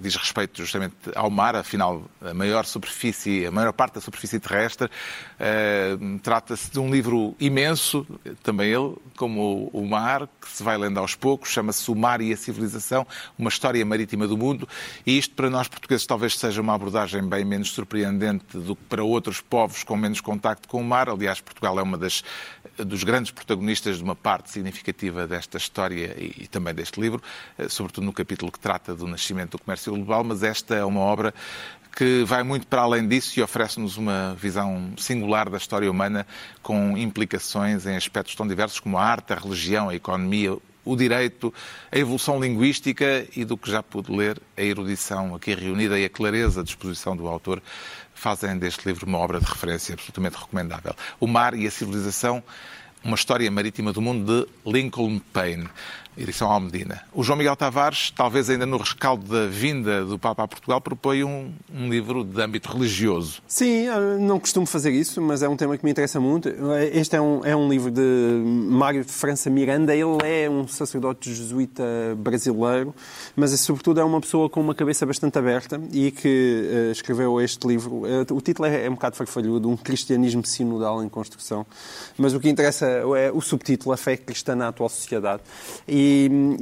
diz respeito justamente ao mar, afinal, a maior superfície, a maior parte da superfície terrestre. Eh, Trata-se de um livro imenso, também ele, como o mar, que se vai lendo aos poucos, chama-se O Mar e a Civilização, uma história marítima do mundo, e isto para nós portugueses talvez seja uma abordagem bem menos surpreendente do que para outros povos com menos contacto com o mar. Aliás, Portugal é uma das dos grandes protagonistas de uma parte significativa desta história e, e também deste livro, eh, sobretudo no capítulo que trata do nascimento do comércio global, mas esta é uma obra que vai muito para além disso e oferece-nos uma visão singular da história humana com implicações em aspectos tão diversos como a arte, a religião, a economia, o direito, a evolução linguística e do que já pude ler, a erudição aqui reunida e a clareza de exposição do autor fazem deste livro uma obra de referência absolutamente recomendável. O Mar e a Civilização, uma história marítima do mundo de Lincoln Payne, edição Almedina. O João Miguel Tavares, talvez ainda no rescaldo da vinda do Papa a Portugal, propõe um, um livro de âmbito religioso. Sim, eu não costumo fazer isso, mas é um tema que me interessa muito. Este é um, é um livro de Mário de França Miranda. Ele é um sacerdote jesuíta brasileiro, mas é, sobretudo é uma pessoa com uma cabeça bastante aberta e que eh, escreveu este livro. Eh, o título é, é um bocado farfalhudo, Um Cristianismo Sinodal em Construção, mas o que interessa é o subtítulo, A Fé Cristã na Atual Sociedade. E,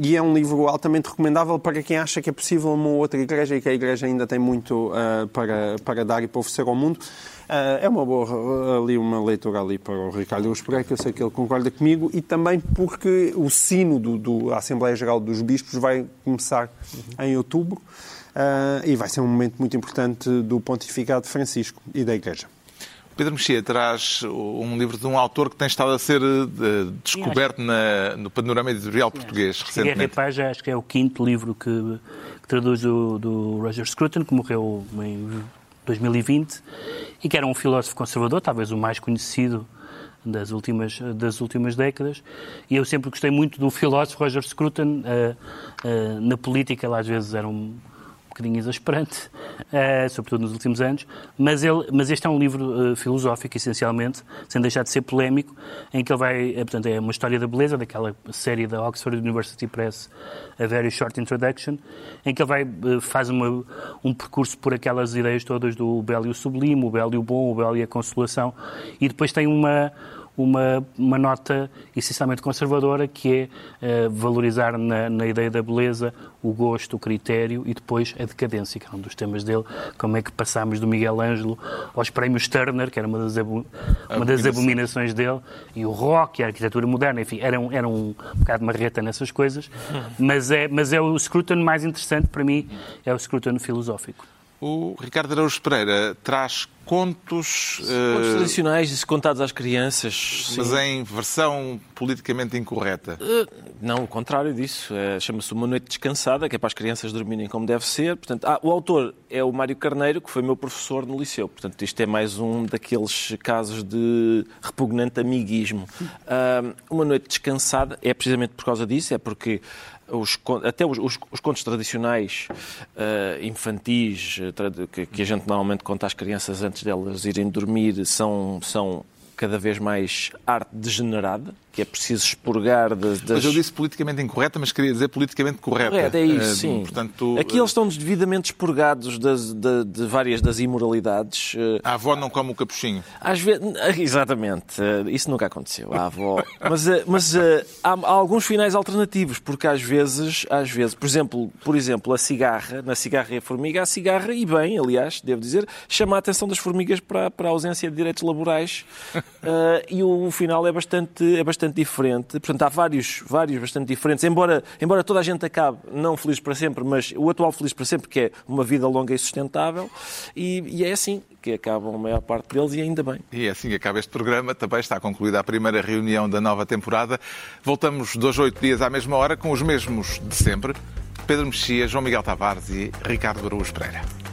e é um livro altamente recomendável para quem acha que é possível uma outra igreja e que a igreja ainda tem muito uh, para, para dar e para oferecer ao mundo. Uh, é uma boa ali uma leitura ali para o Ricardo Espera, que eu sei que ele concorda comigo, e também porque o sino do, do, Assembleia Geral dos Bispos vai começar em outubro uh, e vai ser um momento muito importante do pontificado Francisco e da Igreja. Pedro Mexia traz um livro de um autor que tem estado a ser uh, descoberto na, no panorama editorial português recentemente. Guerra Paz, acho que é o quinto livro que, que traduz do, do Roger Scruton, que morreu em 2020, e que era um filósofo conservador, talvez o mais conhecido das últimas, das últimas décadas. E eu sempre gostei muito do filósofo Roger Scruton. Uh, uh, na política, ele às vezes era um bocadinho exasperante, uh, sobretudo nos últimos anos, mas, ele, mas este é um livro uh, filosófico, essencialmente, sem deixar de ser polémico, em que ele vai, uh, portanto, é uma história da beleza, daquela série da Oxford University Press, A Very Short Introduction, em que ele vai, faz uma, um percurso por aquelas ideias todas do belo e o sublime, o belo e o bom, o belo e a consolação, e depois tem uma uma, uma nota essencialmente conservadora que é uh, valorizar na, na, ideia da beleza o gosto, o critério e depois a decadência, que é um dos temas dele, como é que passámos do Miguel Ângelo aos prémios Turner, que era uma das, abu uma das abominações. dele, e o rock, e a arquitetura moderna, enfim, era um, era um bocado marreta nessas coisas, mas é, mas é o Scruton mais interessante para mim, é o Scruton filosófico. O Ricardo Araújo Pereira traz contos... Contos uh, tradicionais contados às crianças. Mas sim. em versão politicamente incorreta. Uh, não, o contrário disso. É, Chama-se Uma Noite Descansada, que é para as crianças dormirem como deve ser. Portanto, ah, o autor é o Mário Carneiro, que foi meu professor no liceu. Portanto, isto é mais um daqueles casos de repugnante amiguismo. Uh, uma Noite Descansada é precisamente por causa disso, é porque os, até os, os, os, contos tradicionais uh, infantis uh, que, que, a gente normalmente conta às crianças antes delas irem dormir são, são cada vez mais arte degenerada, que é preciso expurgar das... das... Mas eu disse politicamente incorreta, mas queria dizer politicamente correta. Correto, é isso, Eh, sim. Portanto, Aqui eles estão devidamente expurgados das, de, de várias das imoralidades. eh, a avó não come o capuchinho. Às vezes, exatamente, eh, isso nunca aconteceu, a avó. Mas, eh, mas eh, há, há alguns finais alternativos, porque às vezes, às vezes, por exemplo, por exemplo, a cigarra, na cigarra e a formiga, a cigarra, e bem, aliás, devo dizer, chama a atenção das formigas para, para a ausência de direitos laborais eh, e o final é bastante, é bastante diferente. Portanto, há vários, vários bastante diferentes, embora, embora toda a gente acabe não feliz para sempre, mas o atual feliz para sempre, que é uma vida longa e sustentável, e, e é assim que acabam a maior parte deles, e ainda bem. E é assim acaba este programa. Também está concluída a primeira reunião da nova temporada. Voltamos dois, oito dias à mesma hora com os mesmos de sempre. Pedro Mexia, João Miguel Tavares e Ricardo Araújo Pereira.